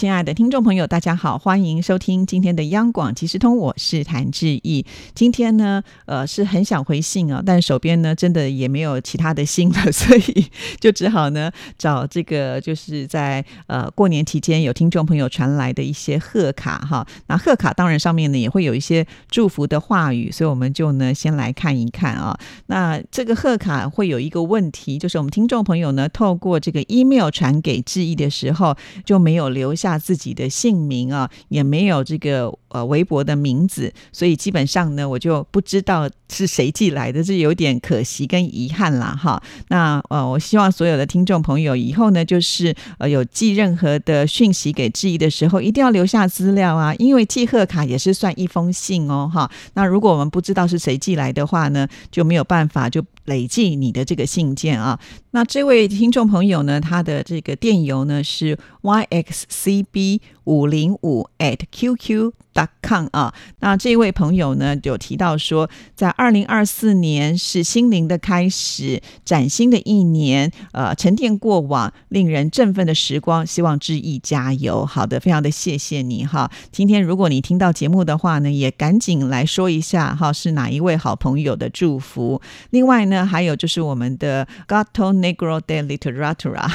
亲爱的听众朋友，大家好，欢迎收听今天的央广即时通，我是谭志毅。今天呢，呃，是很想回信啊，但手边呢，真的也没有其他的信了，所以就只好呢，找这个就是在呃过年期间有听众朋友传来的一些贺卡哈。那贺卡当然上面呢也会有一些祝福的话语，所以我们就呢先来看一看啊。那这个贺卡会有一个问题，就是我们听众朋友呢透过这个 email 传给志毅的时候，就没有留下。自己的姓名啊，也没有这个呃微博的名字，所以基本上呢，我就不知道是谁寄来的，这有点可惜跟遗憾啦哈。那呃，我希望所有的听众朋友以后呢，就是呃有寄任何的讯息给志毅的时候，一定要留下资料啊，因为寄贺卡也是算一封信哦哈。那如果我们不知道是谁寄来的话呢，就没有办法就。累计你的这个信件啊，那这位听众朋友呢，他的这个电邮呢是 yxcb 五零五 at qq dot com 啊。那这位朋友呢，有提到说，在二零二四年是心灵的开始，崭新的一年，呃，沉淀过往令人振奋的时光，希望致意加油。好的，非常的谢谢你哈。今天如果你听到节目的话呢，也赶紧来说一下哈，是哪一位好朋友的祝福。另外呢。还有就是我们的 Gato Negro de Literatura，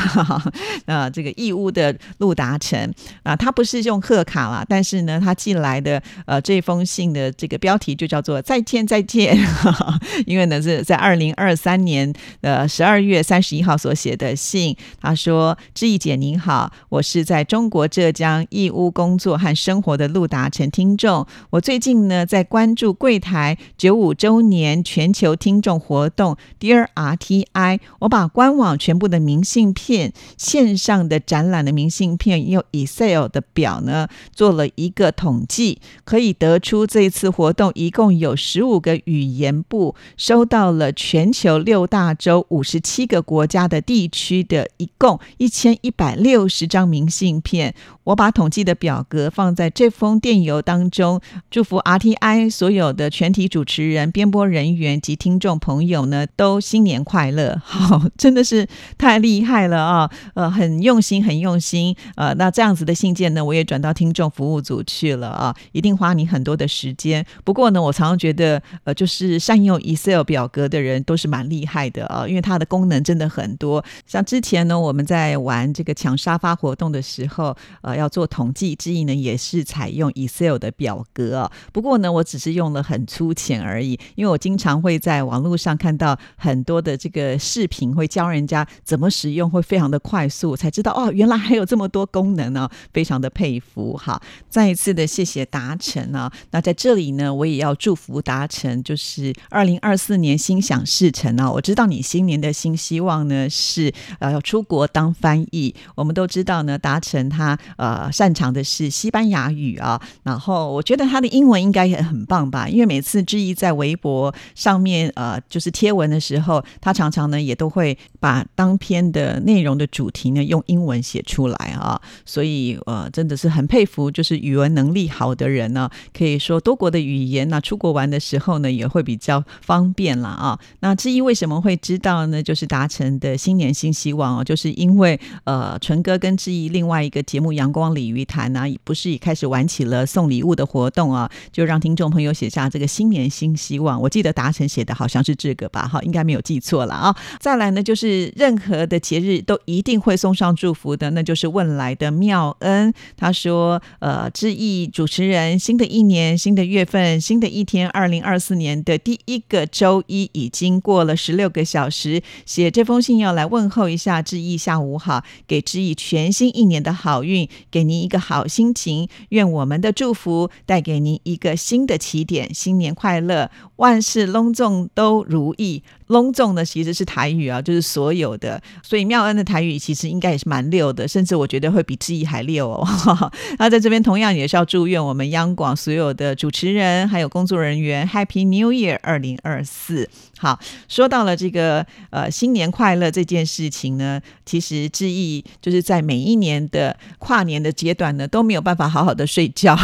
呃，这个义乌的陆达成啊，他不是用贺卡啦，但是呢，他寄来的呃这封信的这个标题就叫做再见再见，因为呢是在二零二三年的十二月三十一号所写的信。他说：“志毅姐您好，我是在中国浙江义乌工作和生活的陆达成听众，我最近呢在关注柜台九五周年全球听众活动。” Dear RTI，我把官网全部的明信片、线上的展览的明信片用 Excel 的表呢做了一个统计，可以得出这次活动一共有十五个语言部收到了全球六大洲五十七个国家的地区的一共一千一百六十张明信片。我把统计的表格放在这封电邮当中，祝福 RTI 所有的全体主持人、编播人员及听众朋友呢。都新年快乐！好，真的是太厉害了啊！呃，很用心，很用心。呃，那这样子的信件呢，我也转到听众服务组去了啊，一定花你很多的时间。不过呢，我常常觉得，呃，就是善用 Excel 表格的人都是蛮厉害的啊，因为它的功能真的很多。像之前呢，我们在玩这个抢沙发活动的时候，呃，要做统计之意呢，也是采用 Excel 的表格。不过呢，我只是用了很粗浅而已，因为我经常会在网络上看到。很多的这个视频会教人家怎么使用，会非常的快速，才知道哦，原来还有这么多功能呢，非常的佩服哈！再一次的谢谢达成啊，那在这里呢，我也要祝福达成，就是二零二四年心想事成啊！我知道你新年的新希望呢是呃要出国当翻译，我们都知道呢，达成他呃擅长的是西班牙语啊，然后我觉得他的英文应该也很棒吧，因为每次志毅在微博上面呃就是贴文。的时候，他常常呢也都会把当篇的内容的主题呢用英文写出来啊，所以呃真的是很佩服，就是语文能力好的人呢，可以说多国的语言那出国玩的时候呢也会比较方便了啊。那志毅为什么会知道呢？就是达成的新年新希望哦，就是因为呃纯哥跟志毅另外一个节目《阳光鲤鱼潭》呢，不是也开始玩起了送礼物的活动啊，就让听众朋友写下这个新年新希望。我记得达成写的好像是这个吧。好，应该没有记错了啊！再来呢，就是任何的节日都一定会送上祝福的，那就是问来的妙恩。他说：“呃，致意主持人，新的一年、新的月份、新的一天，二零二四年的第一个周一已经过了十六个小时。写这封信要来问候一下致意，下午好，给致意全新一年的好运，给您一个好心情，愿我们的祝福带给您一个新的起点，新年快乐，万事隆重都如意。”隆重呢，其实是台语啊，就是所有的，所以妙恩的台语其实应该也是蛮溜的，甚至我觉得会比志毅还溜哦。那在这边同样也是要祝愿我们央广所有的主持人还有工作人员 Happy New Year 二零二四。好，说到了这个呃新年快乐这件事情呢，其实志毅就是在每一年的跨年的阶段呢都没有办法好好的睡觉。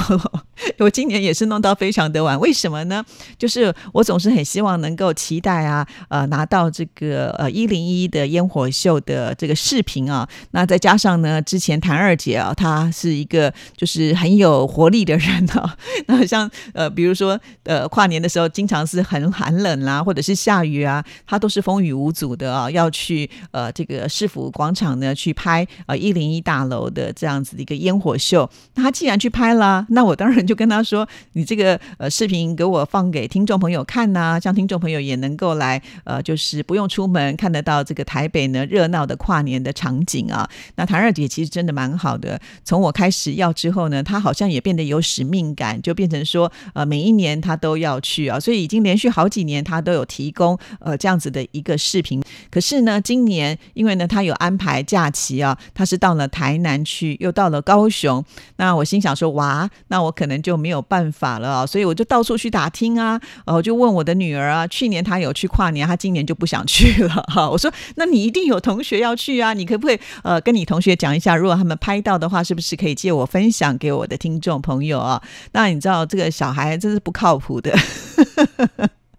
我今年也是弄到非常的晚，为什么呢？就是我总是很希望能够期待啊，呃，拿到这个呃一零一的烟火秀的这个视频啊。那再加上呢，之前谭二姐啊，她是一个就是很有活力的人啊。那像呃，比如说呃，跨年的时候经常是很寒冷啦，或者是下雨啊，她都是风雨无阻的啊，要去呃这个市府广场呢去拍呃一零一大楼的这样子的一个烟火秀。那她既然去拍了，那我当然就就跟他说，你这个呃视频给我放给听众朋友看呐，像听众朋友也能够来呃，就是不用出门看得到这个台北呢热闹的跨年的场景啊。那谭二姐其实真的蛮好的，从我开始要之后呢，她好像也变得有使命感，就变成说呃每一年她都要去啊，所以已经连续好几年她都有提供呃这样子的一个视频。可是呢，今年因为呢她有安排假期啊，她是到了台南去，又到了高雄，那我心想说哇，那我可能就没有办法了，所以我就到处去打听啊，呃，我就问我的女儿啊，去年她有去跨年，她今年就不想去了哈。我说那你一定有同学要去啊，你可不可以呃跟你同学讲一下，如果他们拍到的话，是不是可以借我分享给我的听众朋友啊？那你知道这个小孩真是不靠谱的。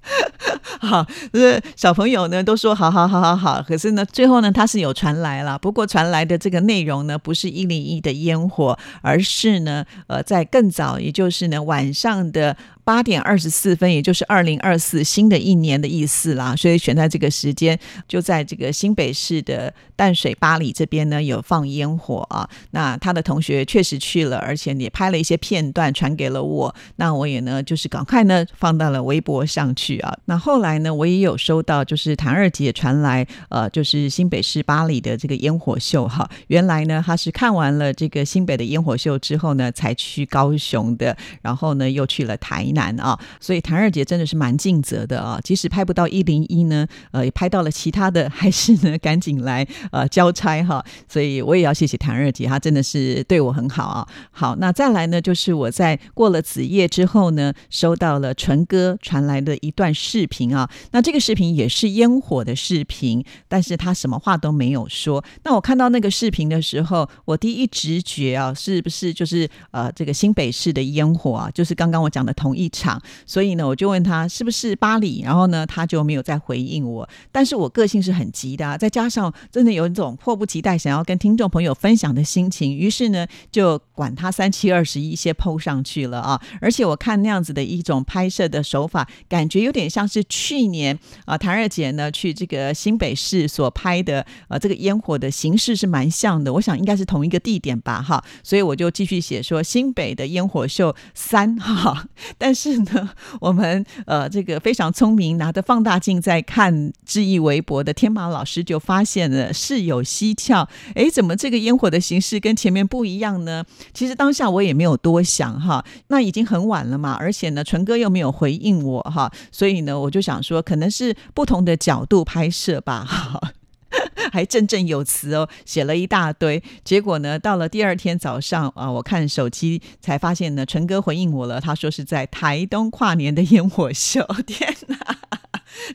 好，就是小朋友呢都说好好好好好，可是呢，最后呢他是有传来了，不过传来的这个内容呢不是一零一的烟火，而是呢呃在更早，也就是呢晚上的。八点二十四分，也就是二零二四新的一年的意思啦，所以选在这个时间，就在这个新北市的淡水巴黎这边呢有放烟火啊。那他的同学确实去了，而且也拍了一些片段传给了我。那我也呢就是赶快呢放到了微博上去啊。那后来呢我也有收到，就是谭二姐传来呃就是新北市巴黎的这个烟火秀哈。原来呢他是看完了这个新北的烟火秀之后呢才去高雄的，然后呢又去了台。难啊，所以谭二姐真的是蛮尽责的啊，即使拍不到一零一呢，呃，也拍到了其他的，还是呢赶紧来呃交差哈。所以我也要谢谢谭二姐，她真的是对我很好啊。好，那再来呢，就是我在过了子夜之后呢，收到了纯哥传来的一段视频啊。那这个视频也是烟火的视频，但是他什么话都没有说。那我看到那个视频的时候，我第一直觉啊，是不是就是呃这个新北市的烟火啊？就是刚刚我讲的同一。一场，所以呢，我就问他是不是巴黎，然后呢，他就没有再回应我。但是我个性是很急的，再加上真的有一种迫不及待想要跟听众朋友分享的心情，于是呢，就管他三七二十一，先抛上去了啊！而且我看那样子的一种拍摄的手法，感觉有点像是去年啊，谭二姐呢去这个新北市所拍的呃这个烟火的形式是蛮像的。我想应该是同一个地点吧，哈。所以我就继续写说新北的烟火秀三哈，但。但是呢，我们呃，这个非常聪明，拿着放大镜在看志毅微博的天马老师就发现了事有蹊跷。哎，怎么这个烟火的形式跟前面不一样呢？其实当下我也没有多想哈，那已经很晚了嘛，而且呢，纯哥又没有回应我哈，所以呢，我就想说，可能是不同的角度拍摄吧。哈。还振振有词哦，写了一大堆。结果呢，到了第二天早上啊，我看手机才发现呢，陈哥回应我了，他说是在台东跨年的烟火秀。天哪！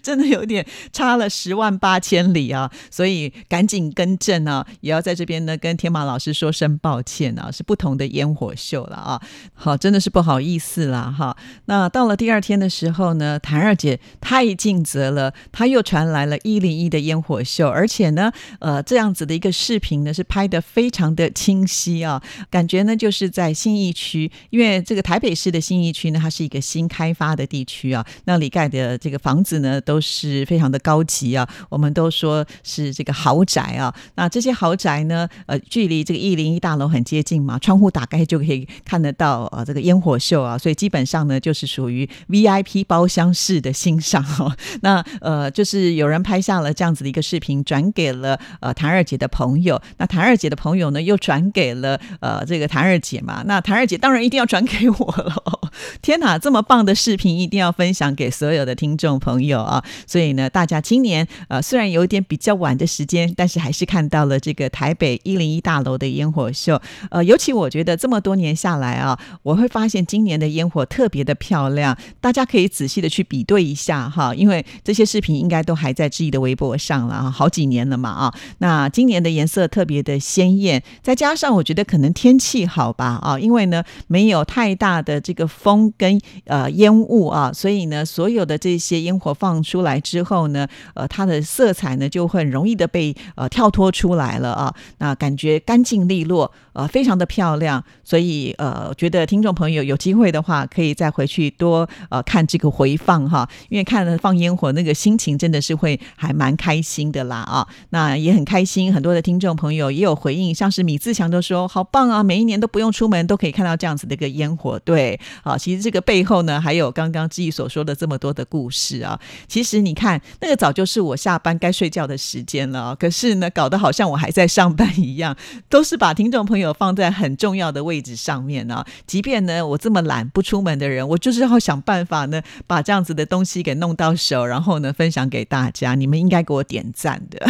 真的有点差了十万八千里啊，所以赶紧更正啊，也要在这边呢跟天马老师说声抱歉啊，是不同的烟火秀了啊。好，真的是不好意思啦哈。那到了第二天的时候呢，谭二姐太尽责了，她又传来了一零一的烟火秀，而且呢，呃，这样子的一个视频呢是拍的非常的清晰啊，感觉呢就是在信义区，因为这个台北市的信义区呢，它是一个新开发的地区啊，那里盖的这个房子呢。呃，都是非常的高级啊，我们都说是这个豪宅啊。那这些豪宅呢，呃，距离这个一零一大楼很接近嘛，窗户打开就可以看得到呃这个烟火秀啊，所以基本上呢，就是属于 VIP 包厢式的欣赏哦。那呃，就是有人拍下了这样子的一个视频，转给了呃谭二姐的朋友，那谭二姐的朋友呢，又转给了呃这个谭二姐嘛，那谭二姐当然一定要转给我了。天哪，这么棒的视频一定要分享给所有的听众朋友。啊，所以呢，大家今年呃虽然有一点比较晚的时间，但是还是看到了这个台北一零一大楼的烟火秀。呃，尤其我觉得这么多年下来啊，我会发现今年的烟火特别的漂亮，大家可以仔细的去比对一下哈，因为这些视频应该都还在志毅的微博上了啊，好几年了嘛啊。那今年的颜色特别的鲜艳，再加上我觉得可能天气好吧啊，因为呢没有太大的这个风跟呃烟雾啊，所以呢所有的这些烟火放放出来之后呢，呃它的色彩呢就很容易的被呃跳脱出来了啊，那感觉干净利落，呃非常的漂亮，所以呃觉得听众朋友有机会的话，可以再回去多呃看这个回放哈，因为看了放烟火那个心情真的是会还蛮开心的啦啊，那也很开心，很多的听众朋友也有回应，像是米自强都说好棒啊，每一年都不用出门都可以看到这样子的一个烟火，对，好，其实这个背后呢还有刚刚志毅所说的这么多的故事啊，其实你看那个早就是我下班该睡觉的时间了，可是呢搞得好像我还在上班一样，都是把听众朋友放在很重要的位置上面呢，即便呢我这么懒不出门的人，我就是要想办法呢把这样子的东西给弄到手，然后呢分享给大家，你们应该给我点赞的。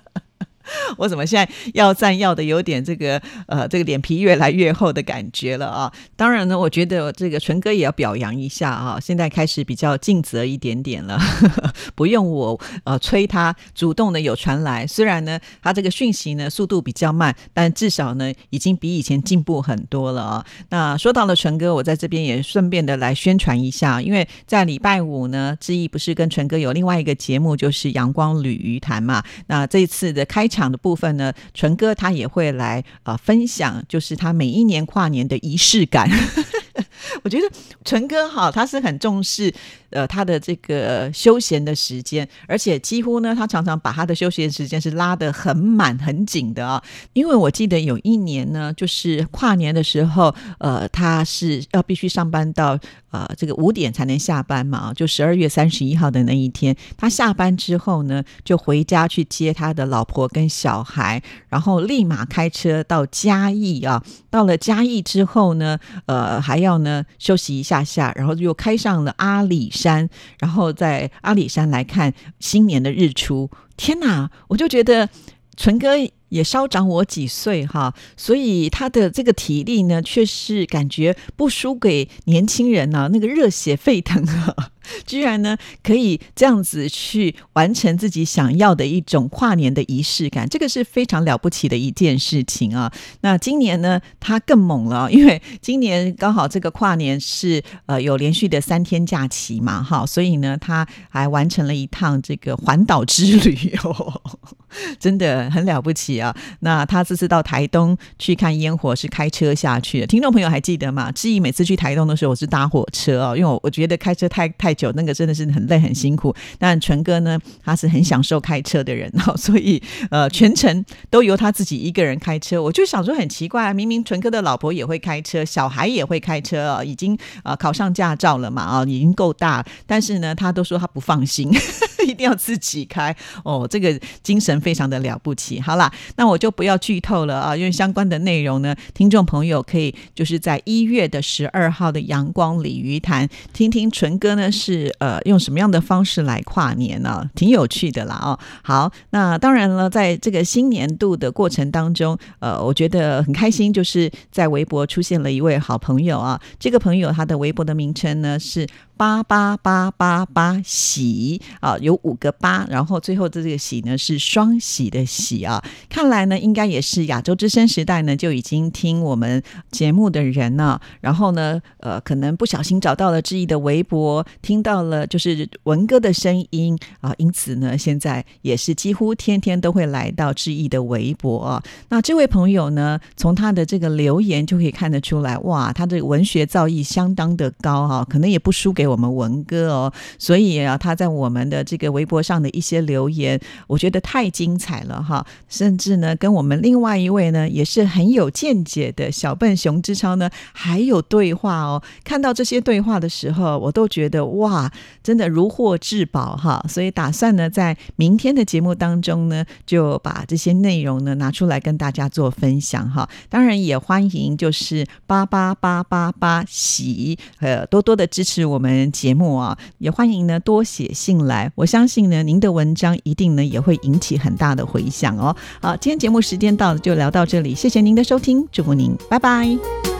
我怎么现在要赞要的有点这个呃这个脸皮越来越厚的感觉了啊？当然呢，我觉得这个纯哥也要表扬一下啊，现在开始比较尽责一点点了，不用我呃催他，主动的有传来。虽然呢，他这个讯息呢速度比较慢，但至少呢已经比以前进步很多了啊。那说到了纯哥，我在这边也顺便的来宣传一下，因为在礼拜五呢，志毅不是跟纯哥有另外一个节目，就是阳光旅鱼谈嘛。那这一次的开场的部分呢，纯哥他也会来啊分享，就是他每一年跨年的仪式感。我觉得纯哥哈，他是很重视呃他的这个休闲的时间，而且几乎呢，他常常把他的休闲时间是拉得很满很紧的啊。因为我记得有一年呢，就是跨年的时候，呃，他是要必须上班到呃这个五点才能下班嘛，就十二月三十一号的那一天，他下班之后呢，就回家去接他的老婆跟小孩，然后立马开车到嘉义啊。到了嘉义之后呢，呃，还要呢。休息一下下，然后又开上了阿里山，然后在阿里山来看新年的日出。天哪，我就觉得纯哥也稍长我几岁哈，所以他的这个体力呢，却是感觉不输给年轻人呢，那个热血沸腾啊。居然呢，可以这样子去完成自己想要的一种跨年的仪式感，这个是非常了不起的一件事情啊。那今年呢，他更猛了，因为今年刚好这个跨年是呃有连续的三天假期嘛，哈，所以呢，他还完成了一趟这个环岛之旅哦，真的很了不起啊。那他这次到台东去看烟火是开车下去的，听众朋友还记得吗？志毅每次去台东的时候，我是搭火车哦，因为我我觉得开车太太。久那个真的是很累很辛苦，但纯哥呢，他是很享受开车的人哦，所以呃全程都由他自己一个人开车。我就想说很奇怪啊，明明纯哥的老婆也会开车，小孩也会开车啊，已经呃考上驾照了嘛啊，已经够大，但是呢，他都说他不放心，一定要自己开哦，这个精神非常的了不起。好啦，那我就不要剧透了啊，因为相关的内容呢，听众朋友可以就是在一月的十二号的阳光鲤鱼潭听听纯哥呢。是呃，用什么样的方式来跨年呢？挺有趣的啦哦。好，那当然了，在这个新年度的过程当中，呃，我觉得很开心，就是在微博出现了一位好朋友啊。这个朋友他的微博的名称呢是。八八八八八喜啊，有五个八，然后最后的这个喜呢是双喜的喜啊。看来呢，应该也是亚洲之声时代呢就已经听我们节目的人呢。然后呢，呃，可能不小心找到了志毅的微博，听到了就是文哥的声音啊，因此呢，现在也是几乎天天都会来到志毅的微博啊。那这位朋友呢，从他的这个留言就可以看得出来，哇，他的文学造诣相当的高哈，可能也不输给。我们文哥哦，所以啊，他在我们的这微博上的一些留言，我觉得太精。精彩了哈，甚至呢，跟我们另外一位呢也是很有见解的小笨熊之超呢，还有对话哦。看到这些对话的时候，我都觉得哇，真的如获至宝哈。所以打算呢，在明天的节目当中呢，就把这些内容呢拿出来跟大家做分享哈。当然也欢迎就是八八八八八喜呃多多的支持我们节目啊，也欢迎呢多写信来，相信呢您的文章一定呢也会引起很大的回响哦。好，今天节目时间到了，就聊到这里，谢谢您的收听，祝福您，拜拜。